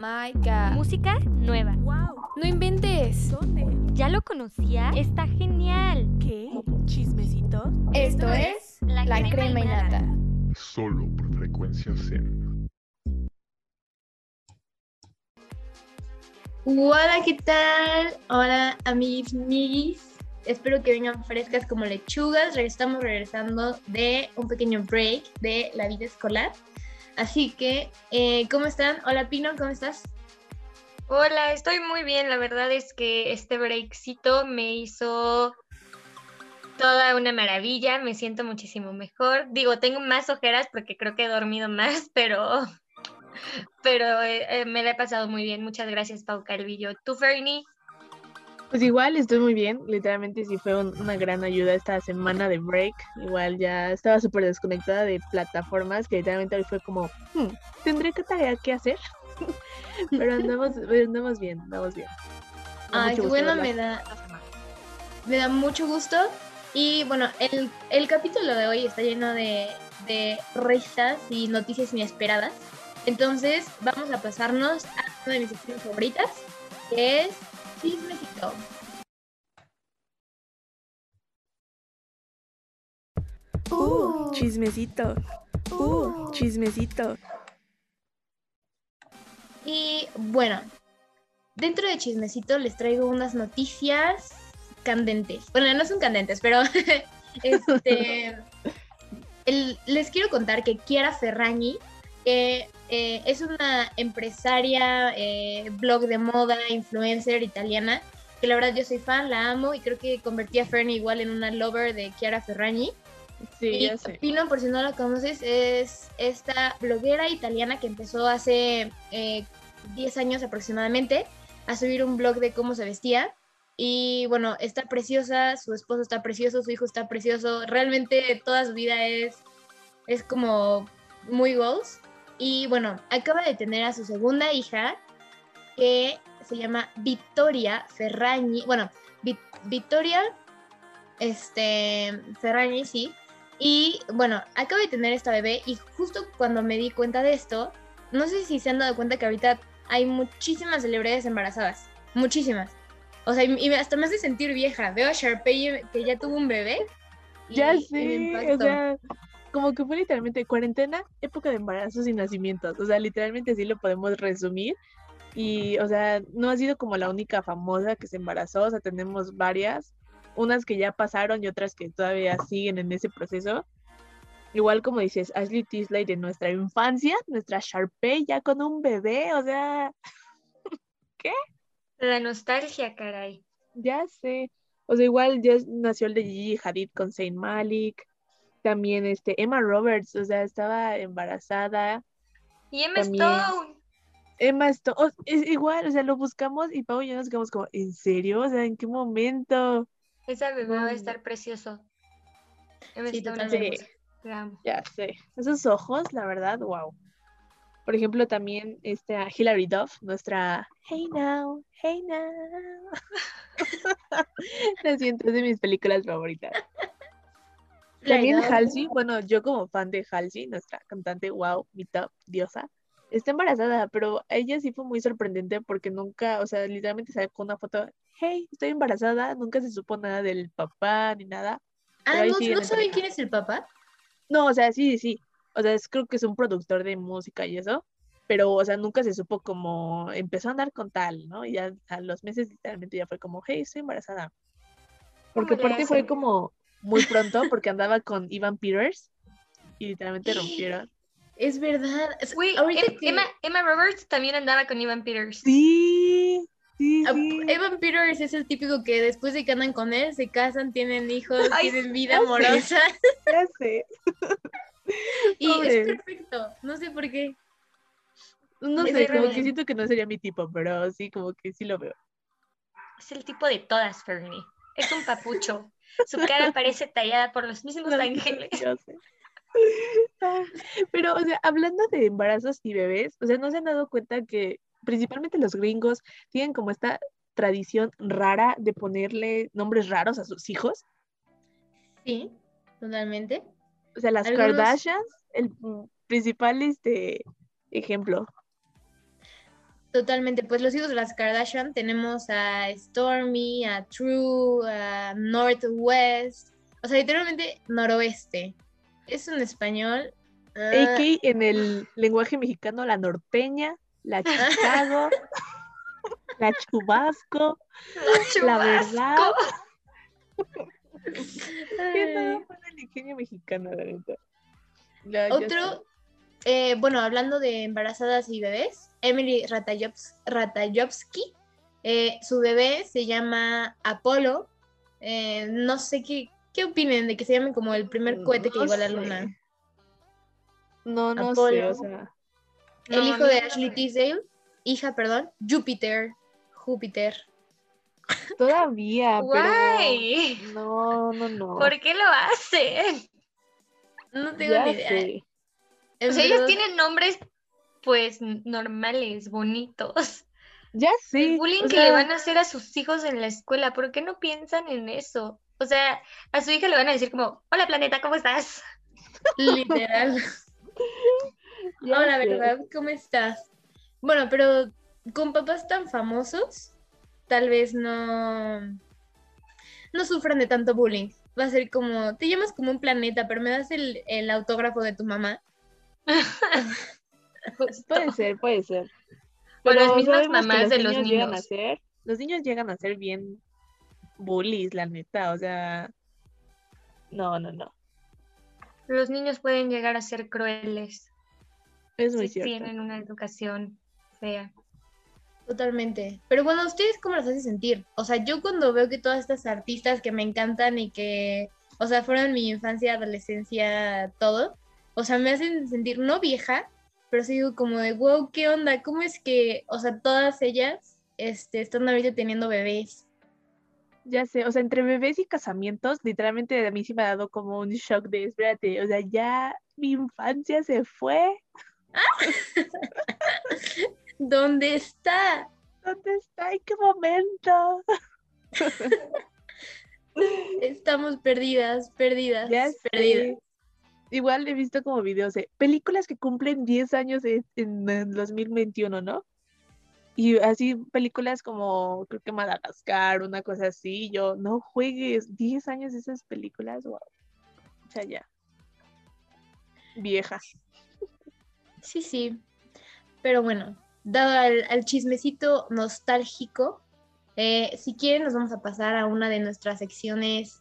my god. Música nueva. ¡Wow! No inventes. ¿Dónde? ¿Ya lo conocía? Está genial. ¿Qué? ¿Chismecito? Esto es La, crema, y nata. Solo por frecuencia Zen. Hola, ¿qué tal? Hola, amigos, migis. Espero que vengan frescas como lechugas. Estamos regresando de un pequeño break de la vida escolar. Así que, eh, ¿cómo están? Hola, Pino, ¿cómo estás? Hola, estoy muy bien. La verdad es que este breakcito me hizo toda una maravilla. Me siento muchísimo mejor. Digo, tengo más ojeras porque creo que he dormido más, pero, pero eh, eh, me la he pasado muy bien. Muchas gracias, Pau Carvillo. ¿Tú, Fernie? Pues igual estoy muy bien, literalmente sí fue un- una gran ayuda esta semana de break. Igual ya estaba súper desconectada de plataformas que literalmente hoy fue como, "Hmm, tendré que tarea que hacer. Pero andamos, andamos bien, andamos bien. Da Ay, bueno, me da, me da mucho gusto. Y bueno, el, el capítulo de hoy está lleno de, de risas y noticias inesperadas. Entonces, vamos a pasarnos a una de mis secciones favoritas, que es Chismecito. Uh, chismecito. Uh, chismecito. Y bueno, dentro de Chismecito les traigo unas noticias candentes. Bueno, no son candentes, pero este, el- les quiero contar que Chiara Ferragni, que eh, es una empresaria, eh, blog de moda, influencer italiana, que la verdad yo soy fan, la amo y creo que convertí a Fernie igual en una lover de Chiara Ferragni. Sí, Y ya sé. Pino, por si no la conoces, es esta bloguera italiana que empezó hace eh, 10 años aproximadamente a subir un blog de cómo se vestía. Y bueno, está preciosa, su esposo está precioso, su hijo está precioso. Realmente toda su vida es, es como muy goals. Y bueno, acaba de tener a su segunda hija que se llama Vittoria Ferragni. Bueno, Vi- Vittoria este, Ferragni, sí. Y bueno, acabo de tener esta bebé y justo cuando me di cuenta de esto, no sé si se han dado cuenta que ahorita hay muchísimas celebridades embarazadas. Muchísimas. O sea, y, hasta me hace sentir vieja. Veo a Sharpay que ya tuvo un bebé. y- Ya o sea, como que fue literalmente cuarentena, época de embarazos y nacimientos. O sea, literalmente así lo podemos resumir. Y, o sea, no ha sido como la única famosa que se embarazó, o sea, tenemos varias, unas que ya pasaron y otras que todavía siguen en ese proceso. Igual como dices, Ashley Tisdale de nuestra infancia, nuestra Sharpay ya con un bebé, o sea, La nostalgia, caray. ya sé. O sea, igual ya nació el de Gigi Hadid con Zayn Malik. También este Emma Roberts, o sea, estaba embarazada. Y Emma También. Stone. Emma Stone, es igual, o sea, lo buscamos y Pau y yo nos quedamos como, ¿en serio? O sea, ¿en qué momento? Esa bebé va a estar precioso. Emma Sí, Stone. Ya sé. Esos ojos, la verdad, wow. Por ejemplo, también este, a Hilary Duff, nuestra Hey Now, Hey Now. Lo siento, es de mis películas favoritas. También. Halsey, bueno, yo como fan de Halsey, nuestra cantante, wow, mi top diosa, está embarazada, pero ella sí fue muy sorprendente porque nunca, o sea, literalmente sacó una foto, hey, estoy embarazada, nunca se supo nada del papá ni nada. Ah, ¿no, ¿no en saben quién es el papá? No, o sea, sí, sí, o sea, es, creo que es un productor de música y eso, pero, o sea, nunca se supo como, empezó a andar con tal, ¿no? Y ya a los meses literalmente ya fue como, hey, estoy embarazada. Porque ¿Cómo le aparte fue como muy pronto porque andaba con Ivan Peters y literalmente rompieron. Es verdad. Uy, Em- que- Emma, Emma Roberts también andaba con Ivan Peters. Sí, sí, Ah, sí. Evan Peters es el típico que después de que andan con él, se casan, tienen hijos, Ay, tienen vida ya amorosa. Ya sé. Y Pobre. es perfecto. No sé por qué. No Me sé, como que siento que no sería mi tipo, pero sí, como que sí lo veo. Es el tipo de todas, Fernie. Es un papucho. Su cara parece tallada por los mismos ángeles. Sé. Ah, Pero, o sea, hablando de embarazos y bebés, o sea, ¿no se han dado cuenta que principalmente los gringos tienen como esta tradición rara de ponerle nombres raros a sus hijos? Sí, totalmente. O sea, las Algunos- Kardashians, el principal este, ejemplo. Totalmente, pues los hijos de las Kardashian tenemos a Stormy, a True, a Northwest, o sea, literalmente noroeste. Es un español. ah, AK en el lenguaje mexicano, la norteña, la Chicago, la Chubasco, la verdad. ¿Qué? Fue el ingenio mexicano, la. Ya-. Otro, eh, bueno, hablando de embarazadas y bebés, Emily Ratajkowski, eh, su bebé se llama Apolo. Eh, no sé qué, qué opinen de que se llame como el primer cohete que llegó a la sé. luna. No, no sé, Apolo. o sea. El No, hijo de no Ashley Tisdale, hija, perdón, Júpiter. Júpiter. Todavía, Guay. pero. No, no, no. ¿Por qué lo hacen? No tengo Ya ni idea. sé. O sea, ellos tienen nombres, pues, normales, bonitos. Ya. El bullying o que le van a hacer a sus hijos en la escuela, ¿por qué no piensan en eso? O sea, a su hija le van a decir como, hola planeta, ¿cómo estás? Literal. Hola. ¿verdad? ¿Cómo estás? Bueno, pero con papás tan famosos, tal vez no, no sufran de tanto bullying. Va a ser como, te llamas como un planeta, pero me das el, el autógrafo de tu mamá. Puede ser, puede ser. O las Pero mismas mamás de los niños llegan a ser, los niños llegan a ser bien bullies, la neta, o sea, no, no, no, Los niños pueden llegar a ser crueles es muy si cierto. tienen una educación fea. Totalmente. Pero bueno, ¿ustedes cómo los hace sentir? O sea, yo cuando veo que todas estas artistas que me encantan y que, o sea, fueron mi infancia, adolescencia, todo, o sea, me hacen sentir no vieja, pero sí digo como de, wow, ¿qué onda? ¿Cómo es que, o sea, todas ellas este, están ahorita teniendo bebés? Ya sé, o sea, entre bebés y casamientos, literalmente a mí sí me ha dado como un shock de, espérate, o sea, ya mi infancia se fue, ¿Dónde está? ¿dónde está? ¿En qué momento? Estamos perdidas, perdidas, Ya perdidas. sé. Igual he visto como videos de películas que cumplen 10 años en, en el 2021, ¿no? Y así películas como, creo que Madagascar, una cosa así, yo, no juegues, 10 años esas películas, wow. O sea, ya. Vieja. Sí, sí. Pero bueno, dado al, al chismecito nostálgico, eh, si quieren nos vamos a pasar a una de nuestras secciones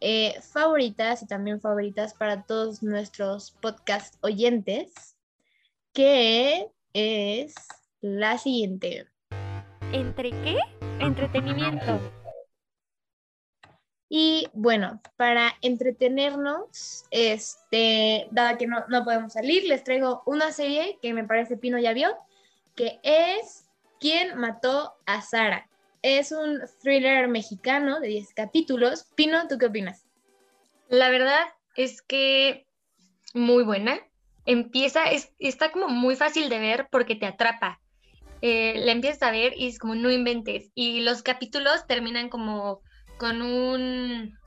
eh, favoritas y también favoritas para todos nuestros podcast oyentes, que es la siguiente. ¿Entre qué? Entretenimiento. Y bueno, para entretenernos, este, dada que no, no podemos salir, les traigo una serie que me parece Pino ya vio, que es ¿Quién mató a Sara? Es un thriller mexicano de 10 capítulos. Pino, ¿tú qué opinas? La verdad es que muy buena. Empieza, es, está como muy fácil de ver porque te atrapa. Eh, la empiezas a ver y es como no inventes. Y los capítulos terminan como con un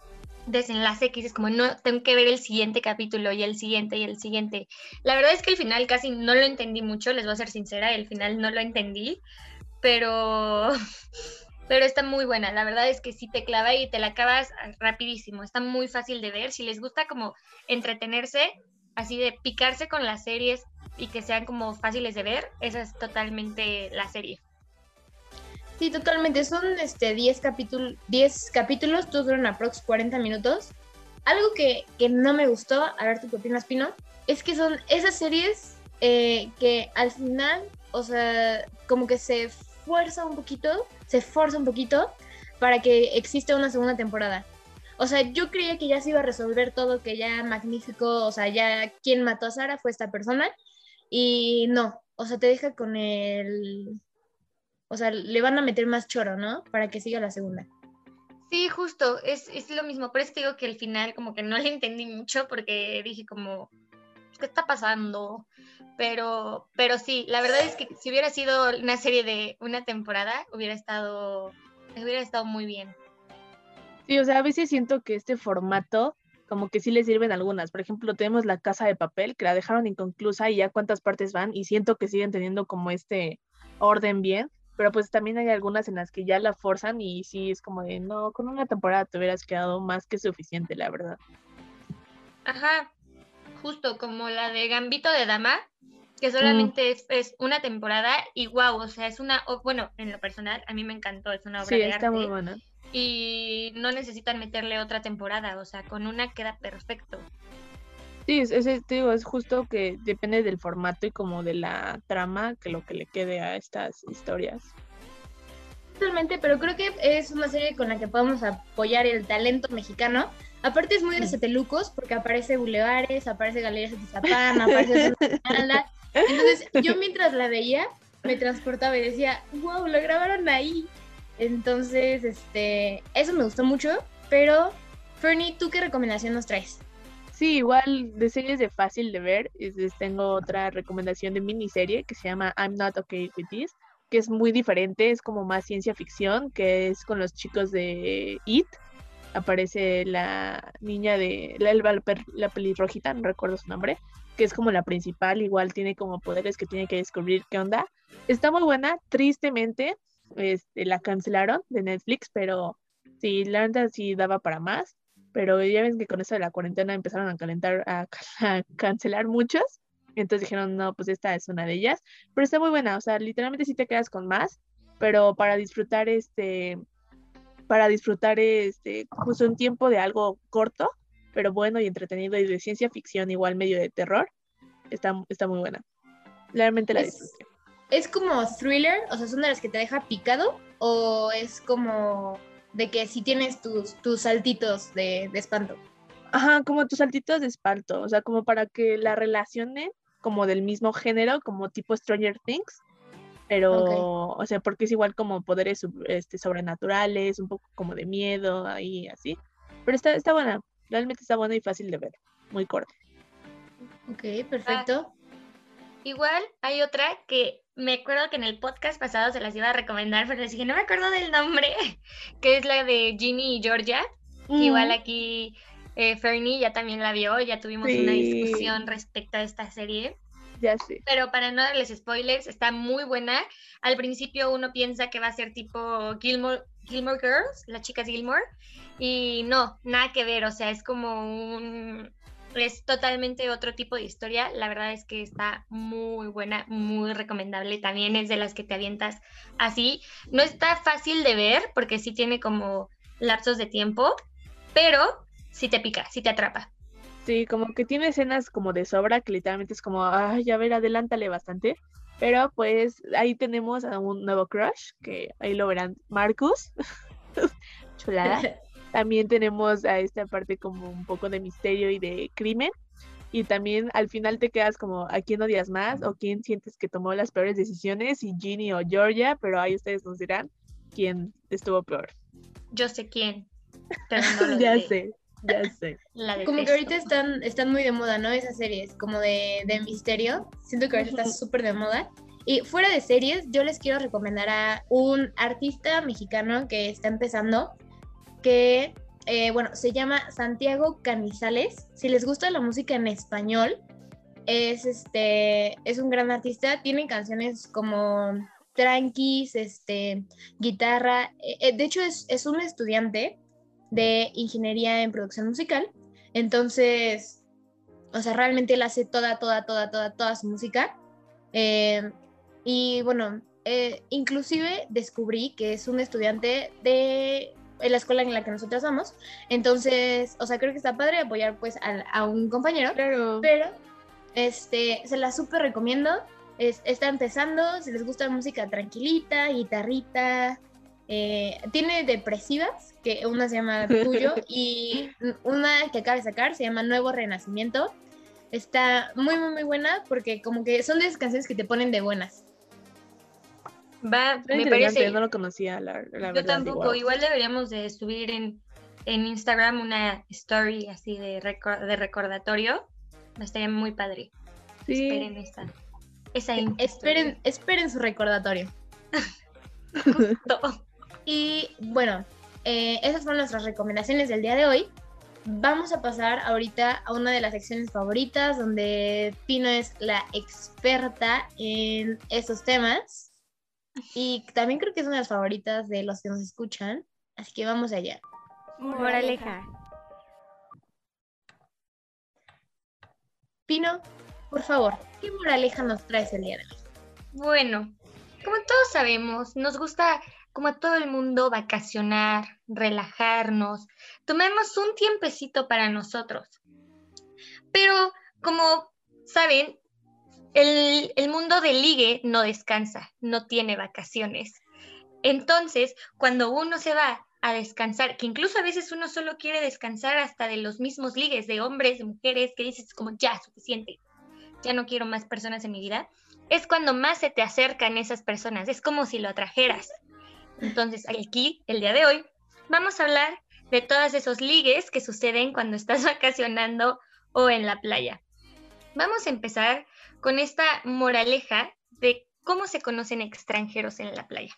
desenlace que dices como no, tengo que ver el siguiente capítulo y el siguiente y el siguiente. La verdad es que el final casi no lo entendí mucho, les voy a ser sincera, el final no lo entendí, pero pero está muy buena. La verdad es que sí te clava y te la acabas rapidísimo. Está muy fácil de ver. Si les gusta como entretenerse, así de picarse con las series y que sean como fáciles de ver, esa es totalmente la serie. Sí, totalmente. Son este, 10, capítulos 10 capítulos, todos duran aprox 40 minutos. Algo que, que no me gustó, a ver tú qué opinas, Pino, es que son esas series eh, que al final, o sea, como que se fuerza un poquito, se forza un poquito para que exista una segunda temporada. O sea, yo creía que ya se iba a resolver todo, que ya magnífico, o sea, ya quien mató a Sara fue esta persona. Y no, o sea, te deja con el... O sea, le van a meter más choro, ¿no? Para que siga la segunda. Sí, justo, es, es lo mismo. Por eso te digo que el final como que no le entendí mucho porque dije como, ¿qué está pasando? Pero, pero sí, la verdad es que si hubiera sido una serie de una temporada, hubiera estado, hubiera estado muy bien. Sí, o sea, a veces siento que este formato como que sí le sirven algunas. Por ejemplo, tenemos la casa de papel que la dejaron inconclusa y ya cuántas partes van y siento que siguen teniendo como este orden bien, pero pues también hay algunas en las que ya la forzan y sí es como de, no, con una temporada te hubieras quedado más que suficiente, la verdad. Ajá, justo como la de Gambito de Dama, que solamente es, es una temporada y wow, o sea, es una, o- bueno, en lo personal, a mí me encantó, es una obra Sí, de está muy arte buena. y no necesitan meterle otra temporada, o sea, con una queda perfecto. Sí, es, es- te digo, es justo que depende del formato y como de la trama que lo que le quede a estas historias. Totalmente, pero creo que es una serie con la que podemos apoyar el talento mexicano. Aparte es muy de. Setelucos, porque aparece Bulevares, aparece Galerías de Tizapán, aparece. Entonces, yo mientras la veía, me transportaba y decía, wow, lo grabaron ahí. Entonces, este, eso me gustó mucho, pero, Fernie, ¿tú qué recomendación nos traes? Sí, igual de series de fácil de ver, tengo otra recomendación de miniserie que se llama I'm Not Okay With This, que es muy diferente, es como más ciencia ficción, que es con los chicos de It. Aparece la niña de la, la, la pelirrojita, no recuerdo su nombre, que es como la principal, igual tiene como poderes que tiene que descubrir qué onda. Está muy buena, tristemente, este, la cancelaron de Netflix, pero sí, la verdad sí daba para más pero ya ven que con eso de la cuarentena empezaron a calentar, a, a cancelar muchos, entonces dijeron, no, pues esta es una de ellas, pero está muy buena, o sea, literalmente sí te quedas con más, pero para disfrutar este, para disfrutar este, pues un tiempo de algo corto, pero bueno y entretenido y de ciencia ficción, igual medio de terror, está, está muy buena. Realmente la Es- disfruté. ¿Es como thriller? O sea, ¿son de las que te deja picado? ¿O es como de que si tienes tus, tus saltitos de, de espanto? Ajá, como tus saltitos de espanto, o sea, como para que la relacionen como del mismo género, como tipo Stranger Things, pero, o sea, porque es igual como poderes este, sobrenaturales, un poco como de miedo, ahí así, pero está, está buena, realmente está buena y fácil de ver, muy corta. Ok, perfecto. Igual hay otra que me acuerdo que en el podcast pasado se las iba a recomendar, pero les dije, no me acuerdo del nombre, que es la de Ginny y Georgia. Igual aquí eh, Fernie ya también la vio, ya tuvimos una discusión respecto a esta serie. Ya. Pero para no darles spoilers, está muy buena. Al principio uno piensa que va a ser tipo Gilmore, Gilmore Girls, las chicas Gilmore, y no, nada que ver, o sea, es como un... Es totalmente otro tipo de historia. La verdad es que está muy buena, muy recomendable. También es de las que te avientas así. No está fácil de ver porque sí tiene como lapsos de tiempo, pero sí te pica, sí te atrapa. Sí, como que tiene escenas como de sobra que literalmente es como, ay, a ver, adelántale bastante. Pero pues ahí tenemos a un nuevo crush, que ahí lo verán, Marcus. Chulada. También tenemos a esta parte como un poco de misterio y de crimen. Y también al final te quedas como, ¿a quién odias más? ¿O quién sientes que tomó las peores decisiones? Si Ginny o Georgia, pero ahí ustedes nos dirán quién estuvo peor. Yo sé quién, pero no lo ya diré. sé, ya sé. La Como que ahorita están, están muy de moda, ¿no? Esas series, como de, de misterio. Siento que ahorita está súper de moda. Y fuera de series, yo les quiero recomendar a un artista mexicano que está empezando, que, eh, bueno, se llama Santiago Canizales. Si les gusta la música en español, es, este, es un gran artista. Tiene canciones como tranquis, este, guitarra. Eh, eh, de hecho, es, es un estudiante de ingeniería en producción musical. Entonces, o sea, realmente él hace toda, toda, toda, toda, toda su música. Eh, y bueno, eh, inclusive descubrí que es un estudiante de en la escuela en la que nosotros vamos. Entonces, o sea, creo que está padre apoyar pues a, a un compañero. Claro. Pero, este, se la súper recomiendo. Es- está empezando, si les gusta música tranquilita, guitarrita. Eh, tiene depresivas, que una se llama Tuyo, y una que acaba de sacar se llama Nuevo Renacimiento. Está muy, muy, muy buena porque como que son de esas canciones que te ponen de buenas. Va, Está me parece. no lo conocía, la, la Yo verdad. tampoco. igual. Igual deberíamos de subir en, en Instagram una story así de, recor- de recordatorio. Estaría muy padre. Sí. Esperen esa. Esa Esperen, esperen su recordatorio. Justo. Y bueno, eh, esas fueron nuestras recomendaciones del día de hoy. Vamos a pasar ahorita a una de las secciones favoritas, donde Pino es la experta en esos temas. Y también creo que es una de las favoritas de los que nos escuchan. Así que vamos allá. Moraleja. Pino, por favor, ¿qué moraleja nos traes el día de hoy? Bueno, como todos sabemos, nos gusta, como todo el mundo, vacacionar, relajarnos, tomemos un tiempecito para nosotros. Pero, como saben, el, el mundo del ligue no descansa, no tiene vacaciones. Entonces, cuando uno se va a descansar, que incluso a veces uno solo quiere descansar hasta de los mismos ligues, de hombres, de mujeres, que dices como ya, suficiente, ya no quiero más personas en mi vida, es cuando más se te acercan esas personas, es como si lo atrajeras. Entonces, aquí, el día de hoy, vamos a hablar de todos esos ligues que suceden cuando estás vacacionando o en la playa. Vamos a empezar con esta moraleja de cómo se conocen extranjeros en la playa.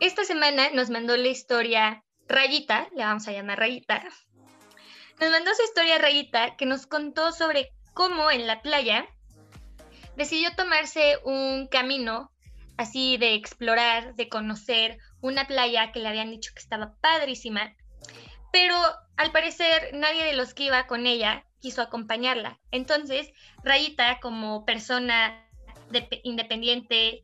Esta semana nos mandó la historia Rayita, le vamos a llamar Rayita. Nos mandó su historia Rayita que nos contó sobre cómo en la playa decidió tomarse un camino así de explorar, de conocer una playa que le habían dicho que estaba padrísima, pero al parecer nadie de los que iba con ella quiso acompañarla. Entonces, Rayita, como persona de- independiente,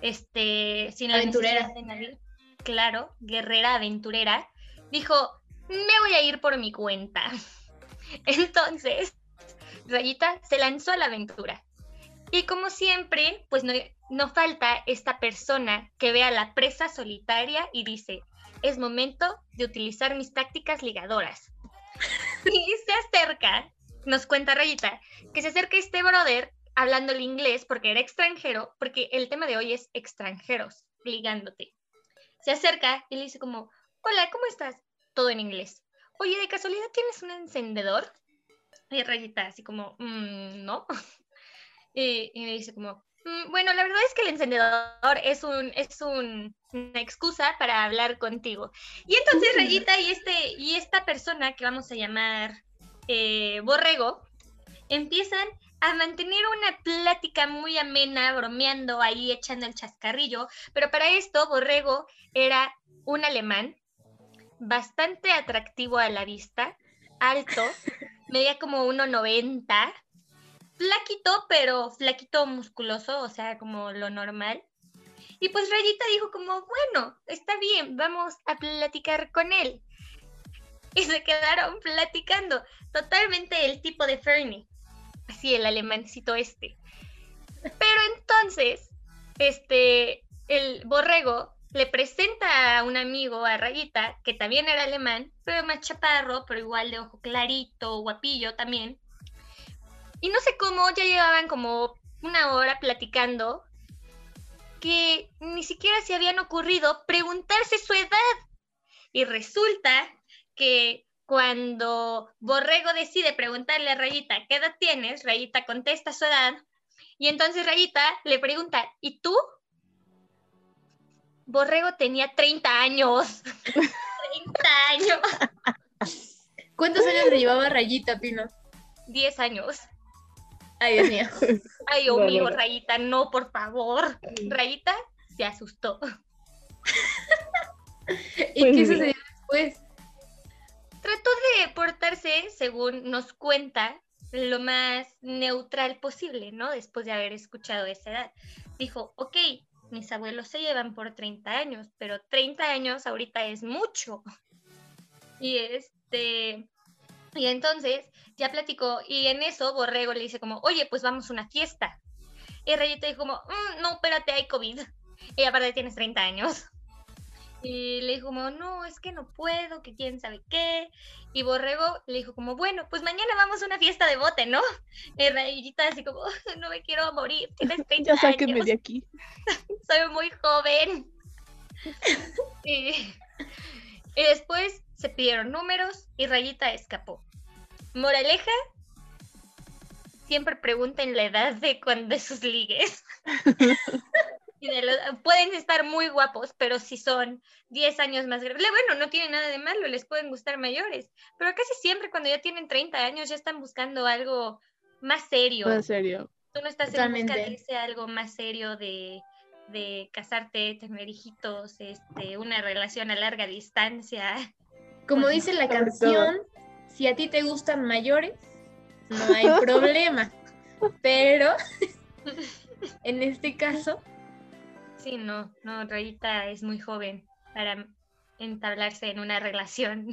este, sin la Aventurera. necesidad de nadie, claro, guerrera, aventurera, dijo, me voy a ir por mi cuenta. Entonces, Rayita se lanzó a la aventura. Y como siempre, pues no, falta esta persona que ve a la presa solitaria y dice, es momento de utilizar mis tácticas ligadoras. Y se acerca, nos cuenta Rayita, que se acerca este brother hablando el inglés porque era extranjero, porque el tema de hoy es extranjeros, ligándote. Se acerca y le dice como, hola, ¿cómo estás? Todo en inglés. Oye, ¿de casualidad tienes un encendedor? Y Rayita así como, "Mm, no. Y, y me dice como, "Mm, bueno, la verdad es que el encendedor es, un, es un- una excusa para hablar contigo. Y entonces Mm. Rayita y, este, y esta persona que vamos a llamar eh, Borrego empiezan a mantener una plática muy amena, bromeando ahí, echando el chascarrillo. Pero para esto, Borrego era un alemán bastante atractivo a la vista, alto, medía como 1,90, flaquito, pero flaquito musculoso, o sea, como lo normal. Y pues Rayita dijo como, bueno, está bien, vamos a platicar con él. Y se quedaron platicando, totalmente el tipo de Fernie, así el alemancito este. Pero entonces, este, el borrego le presenta a un amigo, a Rayita, que también era alemán, pero más chaparro, pero igual de ojo clarito, guapillo también. Y no sé cómo, ya llevaban como una hora platicando, que ni siquiera se habían ocurrido preguntarse su edad. Y resulta que cuando Borrego decide preguntarle a Rayita, ¿qué edad tienes? Rayita contesta su edad. Y entonces Rayita le pregunta, ¿y tú? Borrego tenía 30 años. 30 años. ¿Cuántos años le llevaba Rayita, Pino? 10 años. Ay, Dios mío. Ay, Dios mío. Rayita, no, por favor. Rayita se asustó. ¿Y Pues qué sí. sucedió después? Trató de portarse, según nos cuenta, lo más neutral posible, ¿no? Después de haber escuchado esa edad. Dijo, ok, mis abuelos se llevan por 30 años, pero 30 años ahorita es mucho. Y este, y entonces ya platicó, y en eso Borrego le dice como, oye, pues vamos a una fiesta. Y Rayita dijo como, "Mm, no, espérate, hay COVID. Y aparte tienes 30 años. Y le dijo como, no, es que no puedo, que quién sabe qué. Y Borrego le dijo como, bueno, pues mañana vamos a una fiesta de bote, ¿no? Y Rayita así como, no me quiero morir, tienes 30 Ya sáquenme años, de aquí. soy muy joven. y, y después se pidieron números y Rayita escapó. Moraleja, siempre pregunten la edad de cuando de sus ligues. Y de los- pueden estar muy guapos, pero si son 10 años más grandes, bueno, no tiene nada de malo, les pueden gustar mayores, pero casi siempre cuando ya tienen 30 años ya están buscando algo más serio. No, en serio. Tú no estás en busca de Totalmente. ese algo más serio de, de casarte, tener hijitos, este, una relación a larga distancia. Como dice la canción, si a ti te gustan mayores, no hay problema. Pero en este caso, Sí, no, no, Rayita es muy joven para entablarse en una relación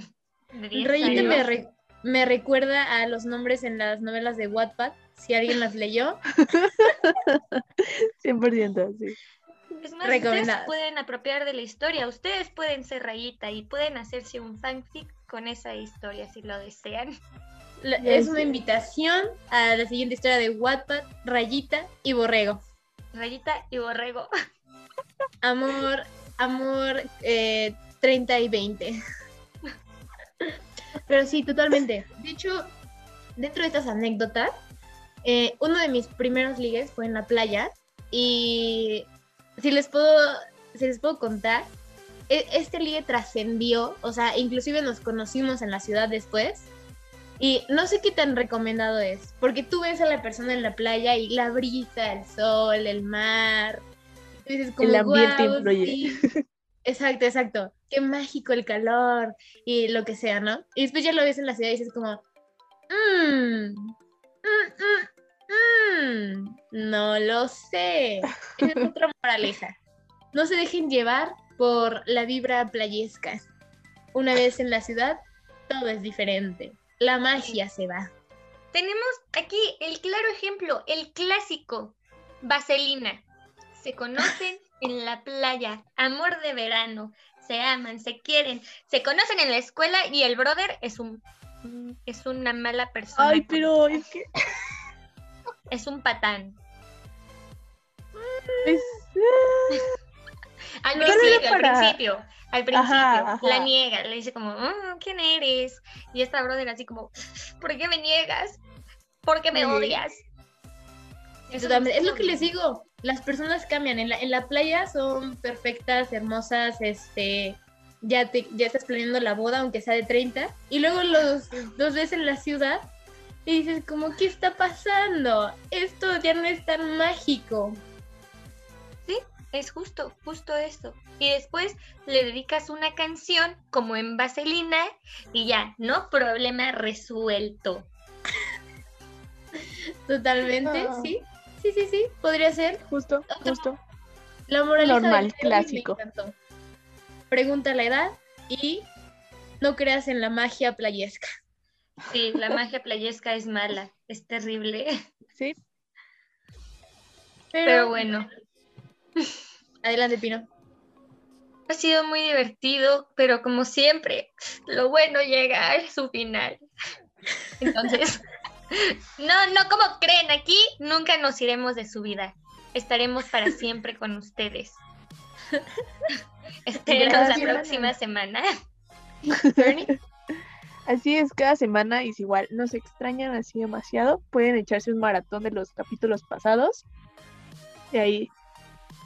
de 10 Rayita me, re- me recuerda a los nombres en las novelas de Wattpad, si alguien las leyó. 100%, sí. Es más, ustedes pueden apropiar de la historia, ustedes pueden ser Rayita y pueden hacerse un fanfic con esa historia si lo desean. Es una invitación a la siguiente historia de Wattpad, Rayita y Borrego. Rayita y Borrego. Amor, amor, eh, 30 y 20. Pero sí, totalmente. De hecho, dentro de estas anécdotas, eh, uno de mis primeros ligues fue en la playa y si les puedo, si les puedo contar, este ligue trascendió, o sea, inclusive nos conocimos en la ciudad después. Y no sé qué tan recomendado es, porque tú ves a la persona en la playa y la brisa, el sol, el mar. y dices como, El ambiente "Guau, influye". sí". Exacto, exacto. Qué mágico el calor y lo que sea, ¿no? Y después ya lo ves en la ciudad y dices como, mmm, no lo sé. Esa es otra moraleja. No se dejen llevar por la vibra playesca. Una vez en la ciudad, todo es diferente. La magia se va. Tenemos aquí el claro ejemplo, el clásico, Vaselina. Se conocen en la playa, amor de verano, se aman, se quieren, se conocen en la escuela y el brother es un es una mala persona. Ay, pero es que es un patán. es- Al No, al para- principio, al principio, Ajá, ajá. la niega, le dice como, "Mm, ¿quién eres? Y esta brother así como, ¿por qué me niegas? ¿Por qué me Sí. odias? Eso Totalmente. Es lo que les digo. Las personas cambian. En la, en la playa son perfectas, hermosas, este. Ya, te, ya estás planeando la boda, aunque sea de 30. Y luego los dos ves en la ciudad y dices, como, ¿qué está pasando? Esto ya no es tan mágico. Es justo, justo esto. Y después le dedicas una canción como en Vaselina y ya, ¿no? Problema resuelto. Totalmente, Ah. sí. Sí, sí, sí. Podría ser. justo, justo. La moraleja del Normal, día de hoy clásico. Me. Pregunta la edad y no creas en la magia playesca. Sí, la magia playesca es mala, es terrible. Sí, Pero, Pero bueno, adelante, Pino. ha sido muy divertido, pero como siempre, lo bueno llega a su final. Entonces, no, no como creen aquí, nunca nos iremos de su vida. Estaremos para siempre con ustedes. Espérenos la próxima semana. Bernie. así es, cada semana y si igual nos extrañan así demasiado, pueden echarse un maratón de los capítulos pasados y ahí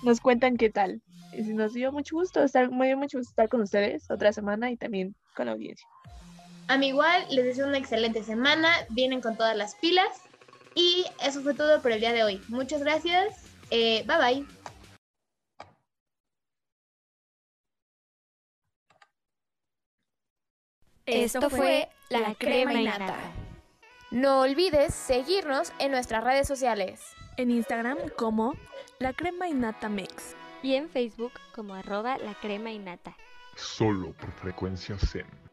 nos cuentan qué tal. Y nos dio mucho gusto estar, me dio mucho gusto estar con ustedes otra semana y también con la audiencia. A mí igual, les deseo una excelente semana, vienen con todas las pilas y eso fue todo por el día de hoy. Muchas gracias, eh, bye bye. Esto fue La Crema y Nata. No olvides seguirnos en nuestras redes sociales. En Instagram como La Crema y Nata Mix. Y en Facebook como arroba la crema y nata. Solo por frecuencia Zen.